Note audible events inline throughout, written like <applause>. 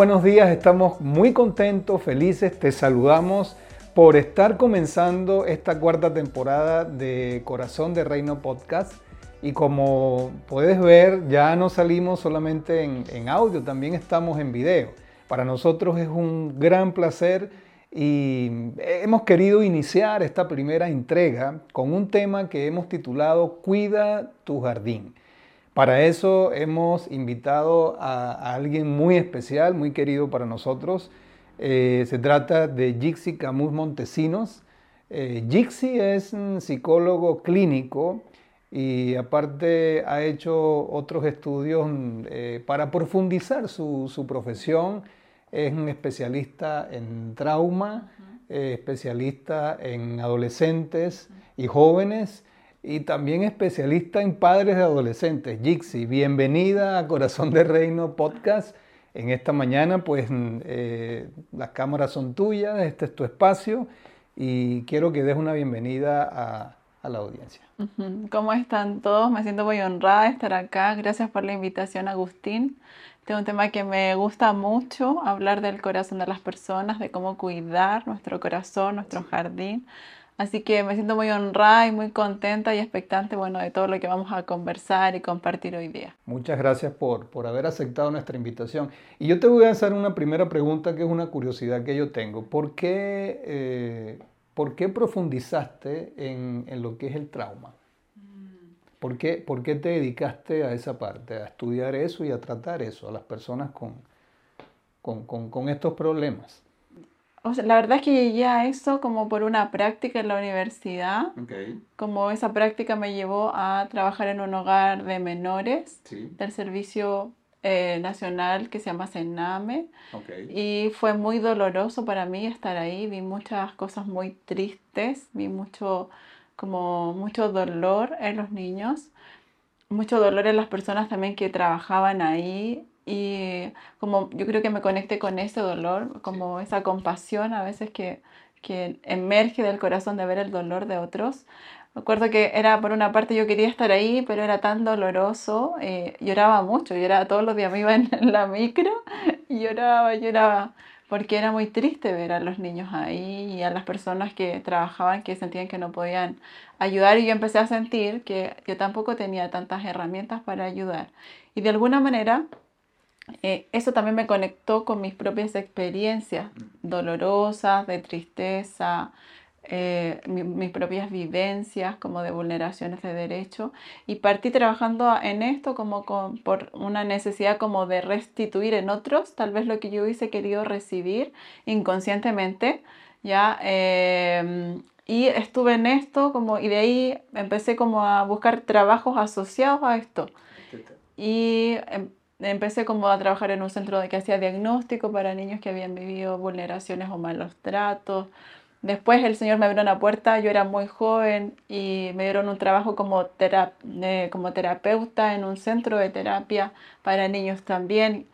buenos días, estamos muy contentos, felices, te saludamos por estar comenzando esta cuarta temporada de Corazón de Reino Podcast. Y como puedes ver, ya no salimos solamente en, audio, también estamos en video. Para nosotros es un gran placer y hemos querido iniciar esta primera entrega con un tema que hemos titulado Cuida tu jardín. Para eso hemos invitado a, alguien muy especial, muy querido para nosotros. Eh, se trata de Jixi Camus Montesinos. Eh, Jixi es un psicólogo clínico y aparte ha hecho otros estudios eh, para profundizar su, su, profesión. Es un especialista en trauma, especialista en adolescentes y jóvenes y también especialista en padres de adolescentes. Jixi, bienvenida a Corazón de Reino Podcast. En esta mañana, pues eh, las cámaras son tuyas, este es tu espacio y quiero que des una bienvenida a, a la audiencia. ¿Cómo están todos? Me siento muy honrada de estar acá. Gracias por la invitación, Agustín. Este es un tema que me gusta mucho, hablar del corazón de las personas, de cómo cuidar nuestro corazón, nuestro jardín. Así que me siento muy honrada y muy contenta y expectante, bueno, de todo lo que vamos a conversar y compartir hoy día. Muchas gracias por, por haber aceptado nuestra invitación. Y yo te voy a hacer una primera pregunta que es una curiosidad que yo tengo. ¿Por qué, eh, ¿por qué profundizaste en, en, lo que es el trauma? ¿Por qué, ¿Por qué te dedicaste a esa parte, a estudiar eso y a tratar eso, a las personas con, con, con, con estos problemas? La verdad es que llegué a eso como por una práctica en la universidad. Como esa práctica me llevó a trabajar en un hogar de menores del Servicio eh, Nacional que se llama Sename. Y fue muy doloroso para mí estar ahí. Vi muchas cosas muy tristes, vi mucho, como mucho dolor en los niños, mucho dolor en las personas también que trabajaban ahí y como yo creo que me conecté con ese dolor, como esa compasión a veces que, que emerge del corazón de ver el dolor de otros. Me acuerdo que era, por una parte, yo quería estar ahí, pero era tan doloroso, eh, lloraba mucho, lloraba todos los días, me iba en la micro y lloraba, lloraba, porque era muy triste ver a los niños ahí y a las personas que trabajaban que sentían que no podían ayudar y yo empecé a sentir que yo tampoco tenía tantas herramientas para ayudar. Y de alguna manera eh, eso también me conectó con mis propias experiencias dolorosas, de tristeza, eh, mis propias vivencias como de vulneraciones de derecho. Y partí trabajando en esto como por una necesidad como de restituir en otros tal vez lo que yo hubiese querido recibir inconscientemente ya em, y estuve en esto como y de ahí empecé como a buscar trabajos asociados a esto. Y em, empecé como a trabajar en un centro que hacía diagnóstico para niños que habían vivido vulneraciones o malos tratos. Después el Señor me abrió una puerta, yo era muy joven y me dieron un trabajo como, como terapeuta en un centro de terapia para niños también,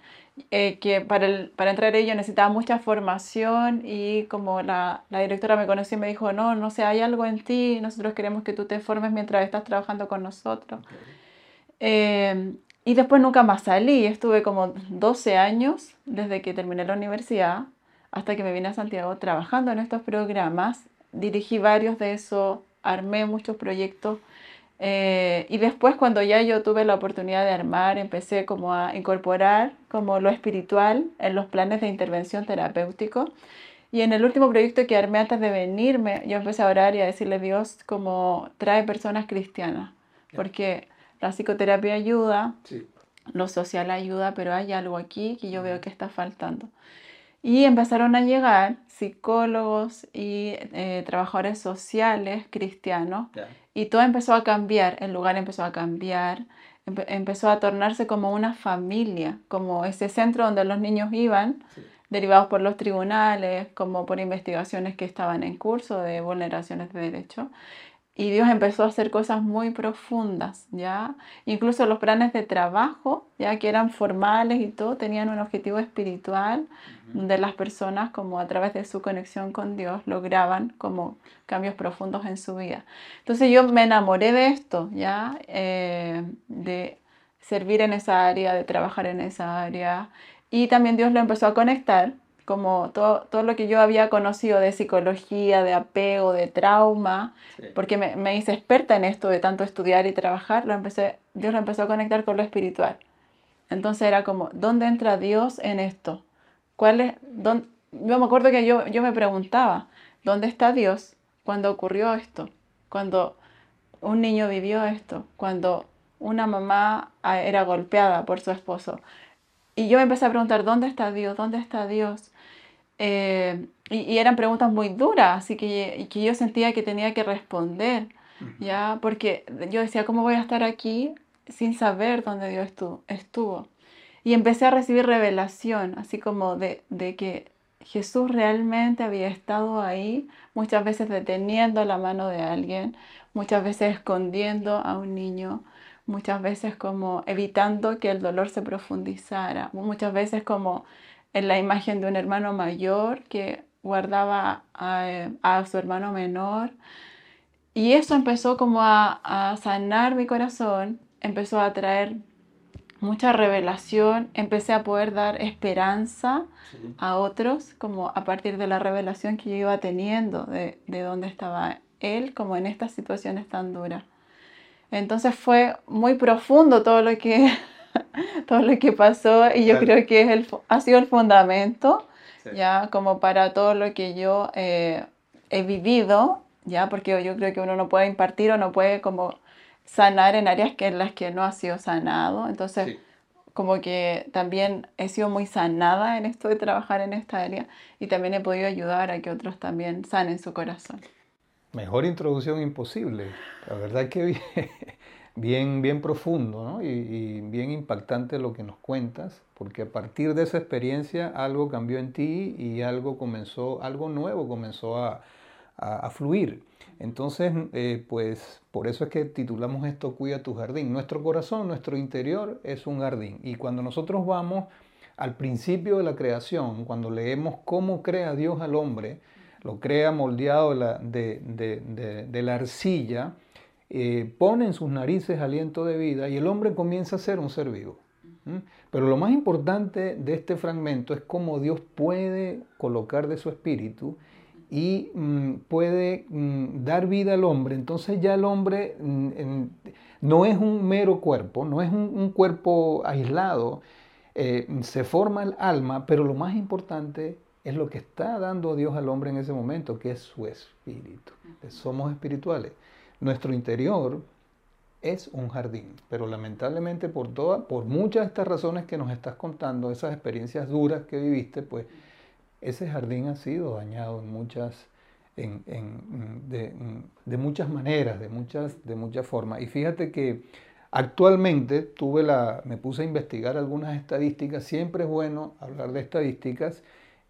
eh, que para, el, para entrar ello necesitaba mucha formación y como la, la, directora me conoció y me dijo, no, no sé, hay algo en ti, nosotros queremos que tú te formes mientras estás trabajando con nosotros. Eh, y después nunca más salí, estuve como 12 años desde que terminé la universidad hasta que me vine a Santiago trabajando en estos programas. Dirigí varios de esos, armé muchos proyectos eh, y después cuando ya yo tuve la oportunidad de armar, empecé como a incorporar como lo espiritual en los planes de intervención terapéutico. Y en el último proyecto que armé antes de venirme, yo empecé a orar y a decirle Dios como trae personas cristianas, porque la psicoterapia ayuda, lo social ayuda, pero hay algo aquí que yo veo que está faltando. Y empezaron a llegar psicólogos y eh, trabajadores sociales cristianos y todo empezó a cambiar, el lugar empezó a cambiar, empezó a tornarse como una familia, como ese centro donde los niños iban, derivados por los tribunales, como por investigaciones que estaban en curso de vulneraciones de derechos. Y Dios empezó a hacer cosas muy profundas, ¿ya? Incluso los planes de trabajo, ya que eran formales y todo, tenían un objetivo espiritual de las personas, como a través de su conexión con Dios, lograban como cambios profundos en su vida. Entonces yo me enamoré de esto, ¿ya? Eh, de servir en esa área, de trabajar en esa área. Y también Dios lo empezó a conectar, como todo, todo lo que yo había conocido de psicología, de apego, de trauma, porque me, me, hice experta en esto de tanto estudiar y trabajar, lo empecé, Dios lo empezó a conectar con lo espiritual. Entonces era como, ¿dónde entra Dios en esto? ¿Cuál es, dónde? Yo me acuerdo que yo, yo me preguntaba, ¿dónde está Dios cuando ocurrió esto? Cuando un niño vivió esto, cuando una mamá ah, era golpeada por su esposo. Y yo me empecé a preguntar, ¿dónde está Dios? ¿Dónde está Dios? Eh, y, eran preguntas muy duras, así que, que yo sentía que tenía que responder, ¿ya? Porque yo decía, ¿cómo voy a estar aquí sin saber dónde Dios estuvo? Y empecé a recibir revelación, así como de, de que Jesús realmente había estado ahí, muchas veces deteniendo la mano de alguien, muchas veces escondiendo a un niño, muchas veces como evitando que el dolor se profundizara, muchas veces como en la imagen de un hermano mayor que guardaba a, su hermano menor. Y eso empezó como a, sanar mi corazón, empezó a traer mucha revelación, empecé a poder dar esperanza a otros, como a partir de la revelación que yo iba teniendo de, de dónde estaba él, como en estas situaciones tan duras. Entonces fue muy profundo todo lo que, <laughs> todo lo que pasó y yo creo que es el, ha sido el fundamento, ya como para todo lo que yo eh, he vivido, ya porque yo creo que uno no puede impartir o no puede como sanar en áreas que en las que no ha sido sanado. Entonces, como que también he sido muy sanada en esto de trabajar en esta área y también he podido ayudar a que otros también sanen su corazón. Mejor introducción imposible. La verdad que bien, bien, profundo ¿no? y, bien impactante lo que nos cuentas, porque a partir de esa experiencia algo cambió en ti y algo comenzó, algo nuevo comenzó a, a, fluir. Entonces, eh, pues por eso es que titulamos esto Cuida tu jardín. Nuestro corazón, nuestro interior es un jardín. Y cuando nosotros vamos al principio de la creación, cuando leemos cómo crea Dios al hombre, lo crea moldeado de, la arcilla, eh, pone en sus narices aliento de vida y el hombre comienza a ser un ser vivo. Pero lo más importante de este fragmento es cómo Dios puede colocar de su espíritu y mm, puede mm, dar vida al hombre. Entonces ya el hombre mm, no es un mero cuerpo, no es un, cuerpo aislado, eh, se forma el alma, pero lo más importante es lo que está dando Dios al hombre en ese momento, que es su espíritu. Somos espirituales. Nuestro interior es un jardín, pero lamentablemente por, por muchas de estas razones que nos estás contando, esas experiencias duras que viviste, pues ese jardín ha sido dañado en muchas, de, muchas maneras, de muchas, de muchas formas. Y fíjate que actualmente tuve la, me puse a investigar algunas estadísticas, siempre es bueno hablar de estadísticas,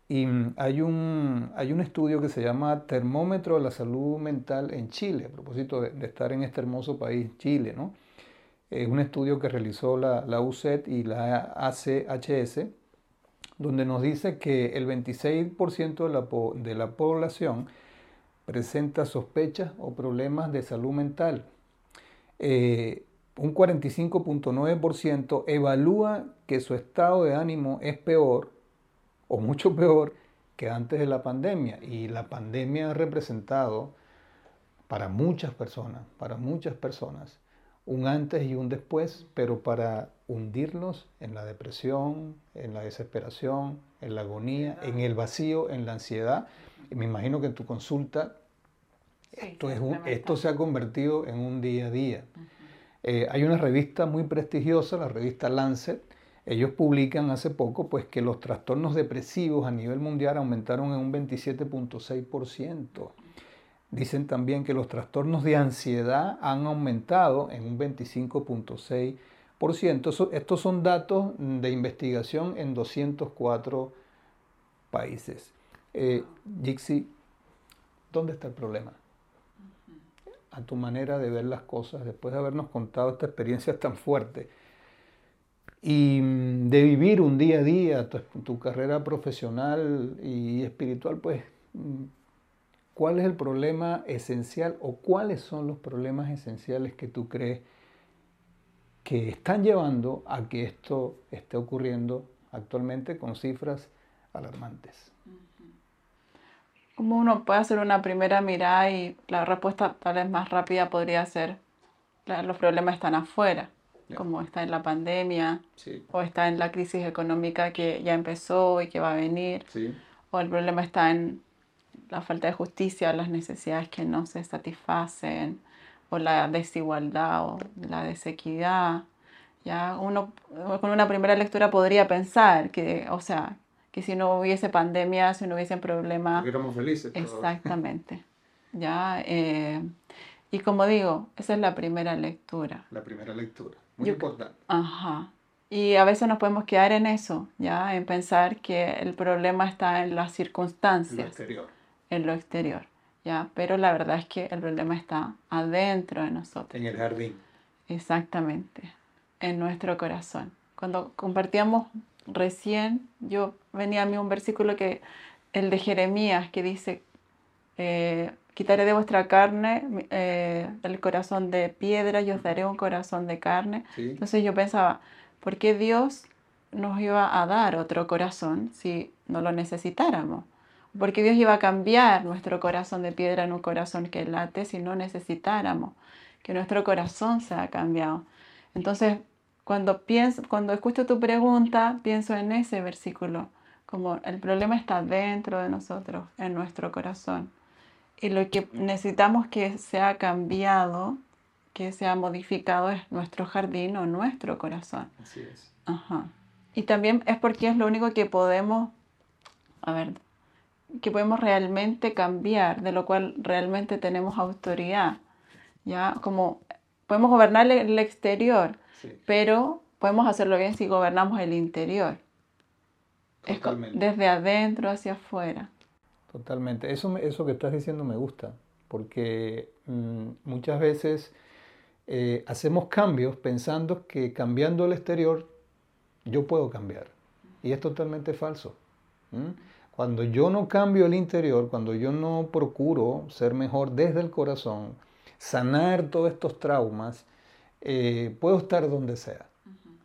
y mm, hay un, hay un estudio que se llama Termómetro de la Salud Mental en Chile, a propósito de, estar en este hermoso país, Chile, ¿no? Es un estudio que realizó la, la UCET y la ACHS, donde nos dice que el 26% de la, de la población presenta sospechas o problemas de salud mental. Eh, un 45.9% evalúa que su estado de ánimo es peor o mucho peor que antes de la pandemia. Y la pandemia ha representado para muchas personas, para muchas personas, un antes y un después, pero para hundirlos en la depresión, en la desesperación, en la agonía, en el vacío, en la ansiedad. me imagino que en tu consulta esto, es esto se ha convertido en un día a día. Eh, hay una revista muy prestigiosa, la revista Lancet, ellos publican hace poco pues, que los trastornos depresivos a nivel mundial aumentaron en un 27.6%. Dicen también que los trastornos de ansiedad han aumentado en un 25.6%. Estos son datos de investigación en 204 países. Eh, Jixi, ¿dónde está el problema? A tu manera de ver las cosas, después de habernos contado esta experiencia tan fuerte y mm, de vivir un día a día tu, carrera profesional y espiritual, pues, mm, ¿cuál es el problema esencial o cuáles son los problemas esenciales que tú crees que están llevando a que esto esté ocurriendo actualmente con cifras alarmantes. Como uno puede hacer una primera mirada y la respuesta tal vez más rápida podría ser, los problemas están afuera, como está en la pandemia, o está en la crisis económica que ya empezó y que va a venir, o el problema está en la falta de justicia, las necesidades que no se satisfacen, o la desigualdad o la desequidad. Ya uno con una primera lectura podría pensar que, o sea, que si no hubiese pandemia, si no hubiesen problemas. Éramos felices. Exactamente. ya, eh, y como digo, esa es la primera lectura. La primera lectura, muy importante. Ajá. Y a veces nos podemos quedar en eso, ya, en pensar que el problema está en las circunstancias. En lo exterior. En lo exterior. ¿ya? Pero la verdad es que el problema está adentro de nosotros. En el jardín. Exactamente, en nuestro corazón. Cuando compartíamos recién, yo venía a mí un versículo que, el de Jeremías, que dice, eh, quitaré de vuestra carne eh, el corazón de piedra y os daré un corazón de carne. Entonces yo pensaba, ¿por qué Dios nos iba a dar otro corazón si no lo necesitáramos? porque Dios iba a cambiar nuestro corazón de piedra en un corazón que late si no necesitáramos que nuestro corazón sea cambiado. Entonces, cuando, pienso, cuando escucho tu pregunta, pienso en ese versículo, como el problema está dentro de nosotros, en nuestro corazón. Y lo que necesitamos que sea cambiado, que sea modificado, es nuestro jardín o nuestro corazón. Así es. Ajá. Y también es porque es lo único que podemos, a ver, que podemos realmente cambiar, de lo cual realmente tenemos autoridad. ¿ya? Como podemos gobernar el exterior, pero podemos hacerlo bien si gobernamos el interior. desde adentro hacia afuera. Totalmente. Eso, eso que estás diciendo me gusta, porque mm, muchas veces eh, hacemos cambios pensando que cambiando el exterior yo puedo cambiar. Y es totalmente falso. Cuando yo no cambio el interior, cuando yo no procuro ser mejor desde el corazón, sanar todos estos traumas, eh, puedo estar donde sea,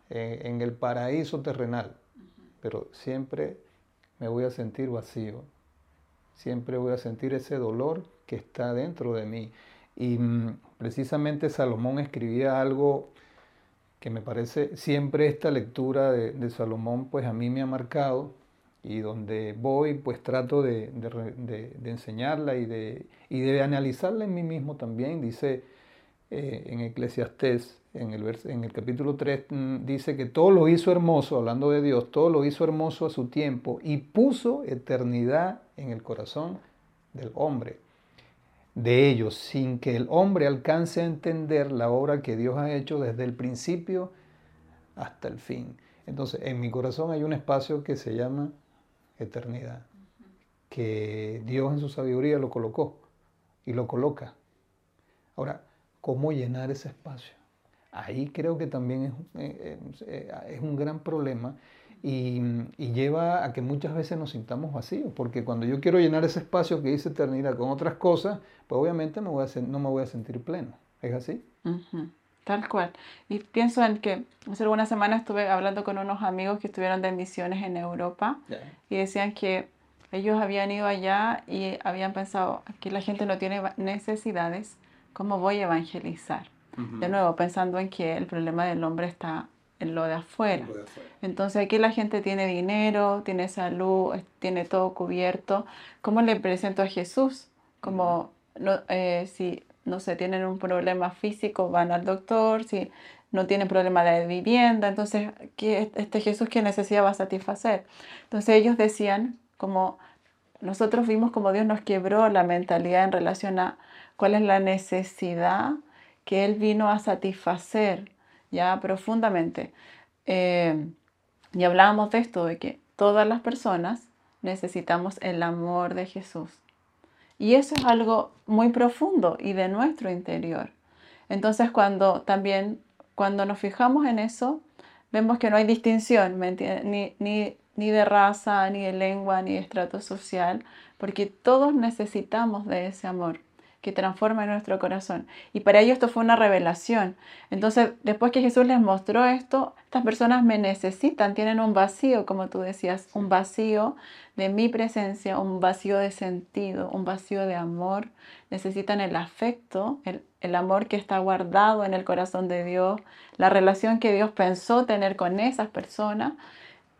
eh, en el paraíso terrenal, pero siempre me voy a sentir vacío, siempre voy a sentir ese dolor que está dentro de mí. Y mm, precisamente Salomón escribía algo que me parece, siempre esta lectura de, Salomón, pues a mí me ha marcado, y donde voy pues trato de, enseñarla y de, y de analizarla en mí mismo también. Dice eh, en Eclesiastés, en el, en el capítulo 3, mm, dice que todo lo hizo hermoso, hablando de Dios, todo lo hizo hermoso a su tiempo y puso eternidad en el corazón del hombre. De ellos, sin que el hombre alcance a entender la obra que Dios ha hecho desde el principio hasta el fin. Entonces, en mi corazón hay un espacio que se llama eternidad, que Dios en su sabiduría lo colocó y lo coloca. Ahora, ¿cómo llenar ese espacio? Ahí creo que también es, eh, eh, es un gran problema y, lleva a que muchas veces nos sintamos vacíos, porque cuando yo quiero llenar ese espacio que dice eternidad con otras cosas, pues obviamente me voy a, no me voy a sentir pleno. ¿Es así? Tal cual. Y pienso en que hace algunas semanas estuve hablando con unos amigos que estuvieron de misiones en Europa y decían que ellos habían ido allá y habían pensado que la gente no tiene necesidades, ¿cómo voy a evangelizar? De nuevo, pensando en que el problema del hombre está en lo de afuera. Entonces aquí la gente tiene dinero, tiene salud, tiene todo cubierto. ¿Cómo le presento a Jesús? Como no, eh, si no sé, tienen un problema físico, van al doctor, si no tienen problema de vivienda, entonces, ¿qué, este Jesús qué necesidad va a satisfacer? Entonces ellos decían, como nosotros vimos como Dios nos quebró la mentalidad en relación a cuál es la necesidad que Él vino a satisfacer, ya profundamente. Eh, y hablábamos de esto, de que todas las personas necesitamos el amor de Jesús. Y eso es algo muy profundo y de nuestro interior. Entonces cuando también, cuando nos fijamos en eso, vemos que no hay distinción, Ni, ni, ni de raza, ni de lengua, ni de estrato social, porque todos necesitamos de ese amor. Que transforme nuestro corazón. Y para ellos esto fue una revelación. Entonces, después que Jesús les mostró esto, estas personas me necesitan, tienen un vacío, como tú decías, un vacío de mi presencia, un vacío de sentido, un vacío de amor. Necesitan el afecto, el, el amor que está guardado en el corazón de Dios, la relación que Dios pensó tener con esas personas.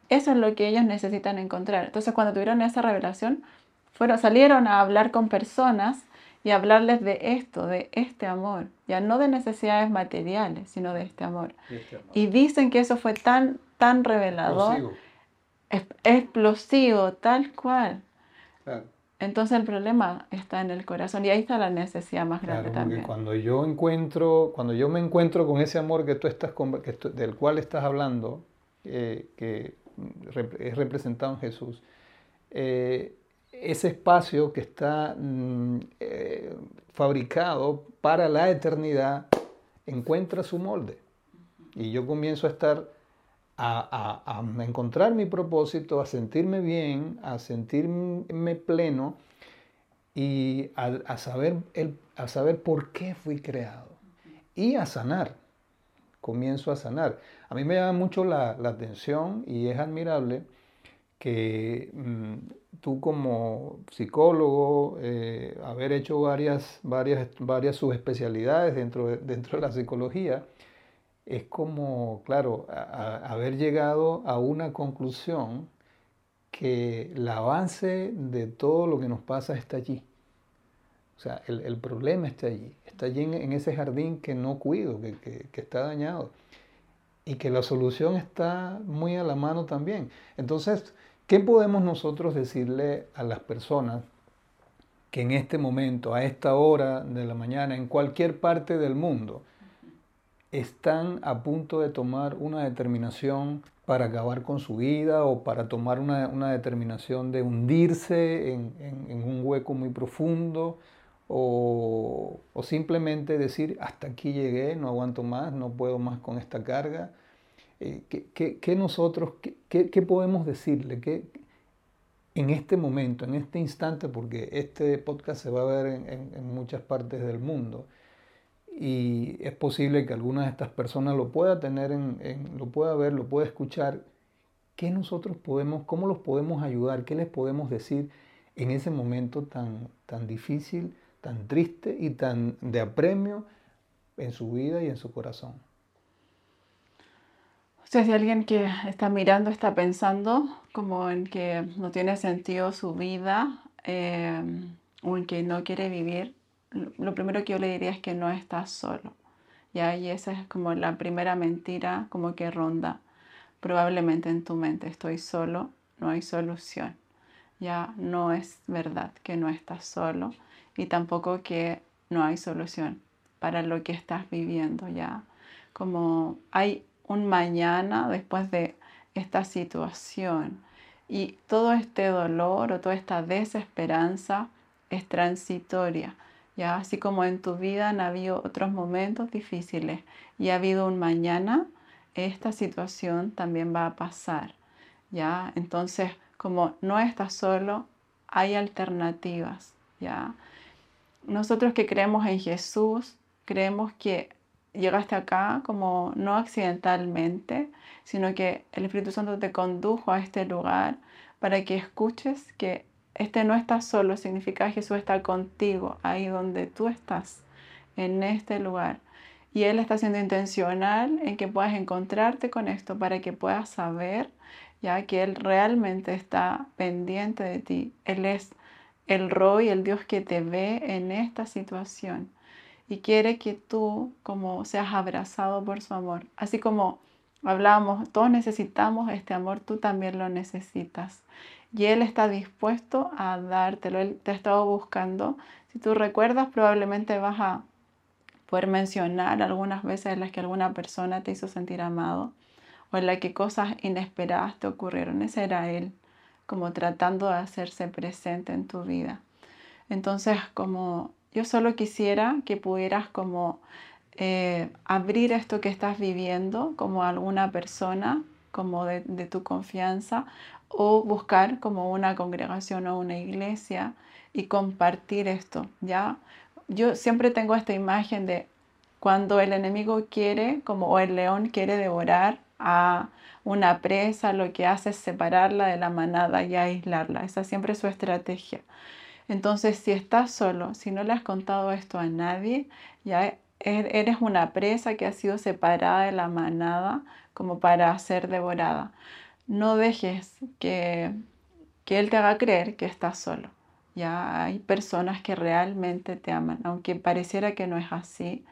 Eso es lo que ellos necesitan encontrar. Entonces, cuando tuvieron esa revelación, fueron, salieron a hablar con personas y hablarles de esto, de este amor, ya no de necesidades materiales, sino de este amor. Este y dicen que eso fue tan, tan revelador, explosivo, tal cual. Entonces el problema está en el corazón y ahí está la necesidad más grande también. Cuando yo encuentro, cuando yo me encuentro con ese amor que tú estás, del cual estás hablando, eh, que es representado en Jesús, eh, ese espacio que está mm, eh, fabricado para la eternidad encuentra su molde. Y yo comienzo a estar, a, encontrar mi propósito, a sentirme bien, a sentirme pleno y a, saber, el, a saber por qué fui creado. Y a sanar. Comienzo a sanar. A mí me llama mucho la, atención y es admirable que mm, tú como psicólogo, eh, haber hecho varias, varias, varias subespecialidades dentro de, dentro de la psicología, es como, claro, haber llegado a una conclusión que el avance de todo lo que nos pasa está allí. O sea, el, problema está allí, está allí en, ese jardín que no cuido, que, que está dañado y que la solución está muy a la mano también. Entonces, ¿Qué podemos nosotros decirle a las personas que en este momento, a esta hora de la mañana, en cualquier parte del mundo, están a punto de tomar una determinación para acabar con su vida o para tomar una, determinación de hundirse en, un hueco muy profundo o, simplemente decir hasta aquí llegué, no aguanto más, no puedo más con esta carga. Eh, ¿qué, nosotros, qué, podemos decirle? ¿Qué, en este momento, en este instante, porque este podcast se va a ver en, muchas partes del mundo y es posible que alguna de estas personas lo pueda tener, en, lo pueda ver, lo pueda escuchar. ¿Qué nosotros podemos, cómo los podemos ayudar? ¿Qué les podemos decir en ese momento tan, tan difícil, tan triste y tan de apremio en su vida y en su corazón? Sea, si alguien que está mirando está pensando como en que no tiene sentido su vida eh, o en que no quiere vivir, lo primero que yo le diría es que no está solo. ¿ya? Y esa es como la primera mentira como que ronda probablemente en tu mente. Estoy solo, no hay solución. Ya no es verdad que no estás solo y tampoco que no hay solución para lo que estás viviendo. Ya como hay un mañana después de esta situación. Y todo este dolor o toda esta desesperanza es transitoria. ¿ya? Así como en tu vida han habido otros momentos difíciles y ha habido un mañana, esta situación también va a pasar. ¿ya? Entonces, como no estás solo, hay alternativas. ¿ya? Nosotros que creemos en Jesús, creemos que llegaste acá como no accidentalmente, sino que el Espíritu Santo te condujo a este lugar para que escuches que este no está solo, significa que Jesús está contigo, ahí donde tú estás, en este lugar. Y Él está siendo intencional en que puedas encontrarte con esto para que puedas saber ya que Él realmente está pendiente de ti. Él es el Roy, el Dios que te ve en esta situación y quiere que tú como seas abrazado por su amor. Así como hablamos, todos necesitamos este amor, tú también lo necesitas. Y Él está dispuesto a dártelo, Él te ha estado buscando. Si tú recuerdas, probablemente vas a poder mencionar algunas veces en las que alguna persona te hizo sentir amado o en las que cosas inesperadas te ocurrieron. Ese era Él, como tratando de hacerse presente en tu vida. Entonces, como yo solo quisiera que pudieras como eh, abrir esto que estás viviendo como alguna persona, como de, de, tu confianza, o buscar como una congregación o una iglesia y compartir esto, ¿ya? yo siempre tengo esta imagen de cuando el enemigo quiere, como o el león quiere devorar a una presa, lo que hace es separarla de la manada y aislarla. Esa siempre es su estrategia. Entonces, si estás solo, si no le has contado esto a nadie, ya e-, eres una presa que ha sido separada de la manada como para ser devorada. No dejes que, que Él te haga creer que estás solo. Ya hay personas que realmente te aman, aunque pareciera que no es así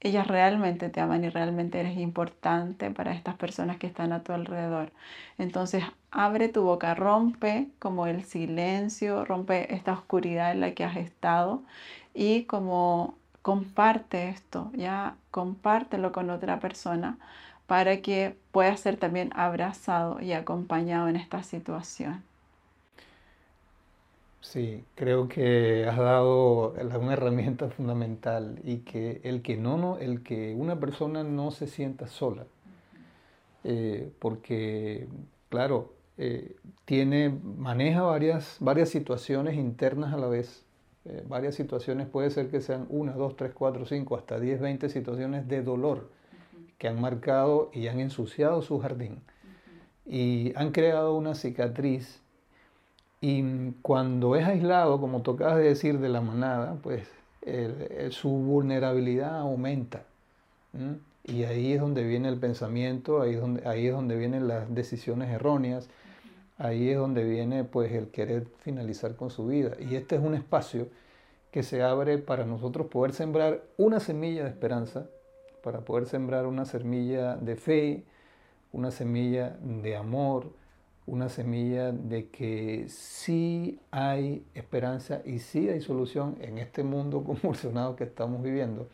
ellas realmente te aman y realmente eres importante para estas personas que están a tu alrededor. Entonces, abre tu boca, rompe como el silencio, rompe esta oscuridad en la que has estado y como comparte esto, ya compártelo con otra persona para que pueda ser también abrazado y acompañado en esta situación. Sí, creo que has dado una herramienta fundamental y que el que no, no el que una persona no se sienta sola, eh, porque claro eh, tiene maneja varias varias situaciones internas a la vez, eh, varias situaciones puede ser que sean una, dos, tres, cuatro, cinco, hasta diez, veinte situaciones de dolor que han marcado y han ensuciado su jardín. Y han creado una cicatriz y cuando es aislado, como tocabas de decir, de la manada, pues su vulnerabilidad aumenta. Y ahí es donde viene el pensamiento, ahí es, donde, ahí es donde vienen las decisiones erróneas, ahí es donde viene pues el querer finalizar con su vida. Y este es un espacio que se abre para nosotros poder sembrar una semilla de esperanza, para poder sembrar una semilla de fe, una semilla de amor, una semilla de que sí hay esperanza y sí hay solución en este mundo <laughs> convulsionado que estamos viviendo.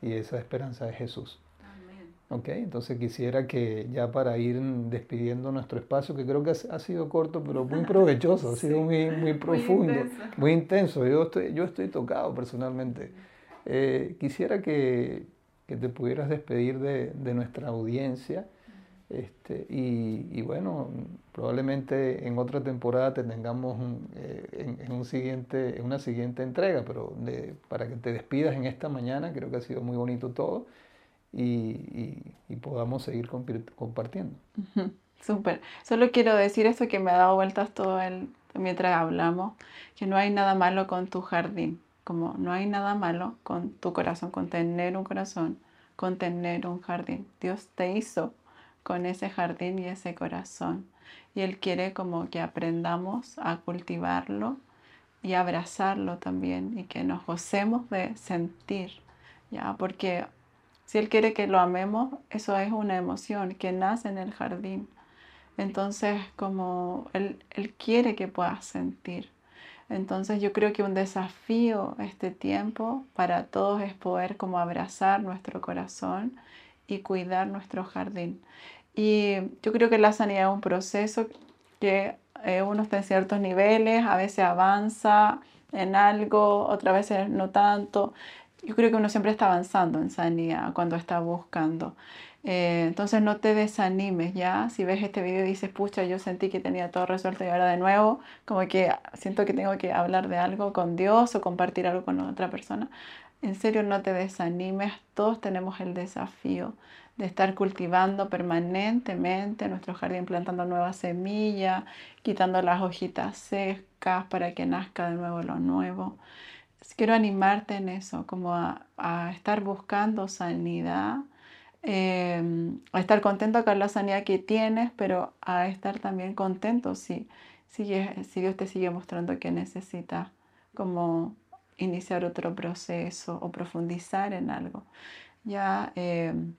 Y esa esperanza es Jesús. Ok, entonces quisiera que ya para ir despidiendo nuestro espacio, que creo que ha sido corto, pero muy <laughs> provechoso, ha sido muy, muy profundo, muy intenso. Yo, estoy, yo estoy tocado personalmente. Eh, quisiera que, que, te pudieras despedir de, de nuestra audiencia este, y, bueno, probablemente en otra temporada te tengamos eh, en, un siguiente, en una siguiente entrega, pero para que te despidas en esta mañana, creo que ha sido muy bonito todo y, podamos seguir compartiendo. Súper. Solo quiero decir esto que me ha dado vueltas todo el, mientras hablamos, que no hay nada malo con tu jardín, como no hay nada malo con tu corazón, con tener un corazón, con tener un jardín. Dios te hizo con ese jardín y ese corazón. Y Él quiere como que aprendamos a cultivarlo y abrazarlo también y que nos gocemos de sentir, ¿ya? Porque si Él quiere que lo amemos, eso es una emoción que nace en el jardín. Entonces, como Él, él quiere que puedas sentir. Entonces yo creo que un desafío este tiempo para todos es poder como abrazar nuestro corazón y cuidar nuestro jardín. Y yo creo que la sanidad es un proceso que eh, uno está en ciertos niveles, a veces avanza en algo, otras veces no tanto. Yo creo que uno siempre está avanzando en sanidad cuando está buscando. Eh, entonces no te desanimes ya. Si ves este video y dices, pucha, yo sentí que tenía todo resuelto y ahora de nuevo, como que siento que tengo que hablar de algo con Dios o compartir algo con otra persona. En serio, no te desanimes. Todos tenemos el desafío de estar cultivando permanentemente nuestro jardín, plantando nuevas semillas, quitando las hojitas secas para que nazca de nuevo lo nuevo. Quiero animarte en eso, como a, estar buscando sanidad, em, a estar contento con la sanidad que tienes, pero a estar también contento si, si, Dios te sigue mostrando que necesitas como iniciar otro proceso o profundizar en algo. Ya em,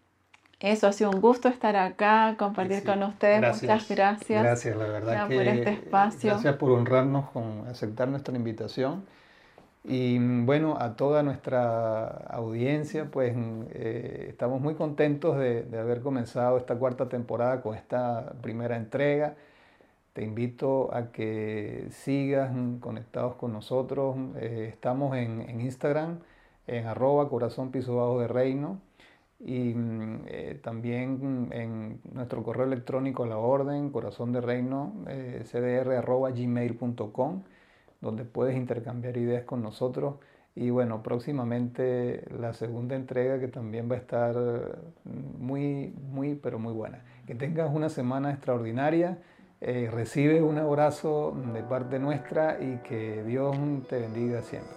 eso, ha sido un gusto estar acá, compartir con ustedes. Muchas gracias. Gracias, la verdad. que, por este espacio. Gracias por honrarnos con aceptar nuestra invitación. Y bueno, a toda nuestra audiencia, pues eh, estamos muy contentos de, de, haber comenzado esta cuarta temporada con esta primera entrega. Te invito a que sigas conectados con nosotros. Eh, estamos en, Instagram, en arroba corazón bajo de reino y mm, eh, también en nuestro correo electrónico la orden corazón de reino eh, cdr gmail.com donde puedes intercambiar ideas con nosotros Y bueno, próximamente la segunda entrega que también va a estar muy, muy, pero muy buena. Que tengas una semana extraordinaria. Eh, recibe un abrazo de parte nuestra y que Dios te bendiga siempre.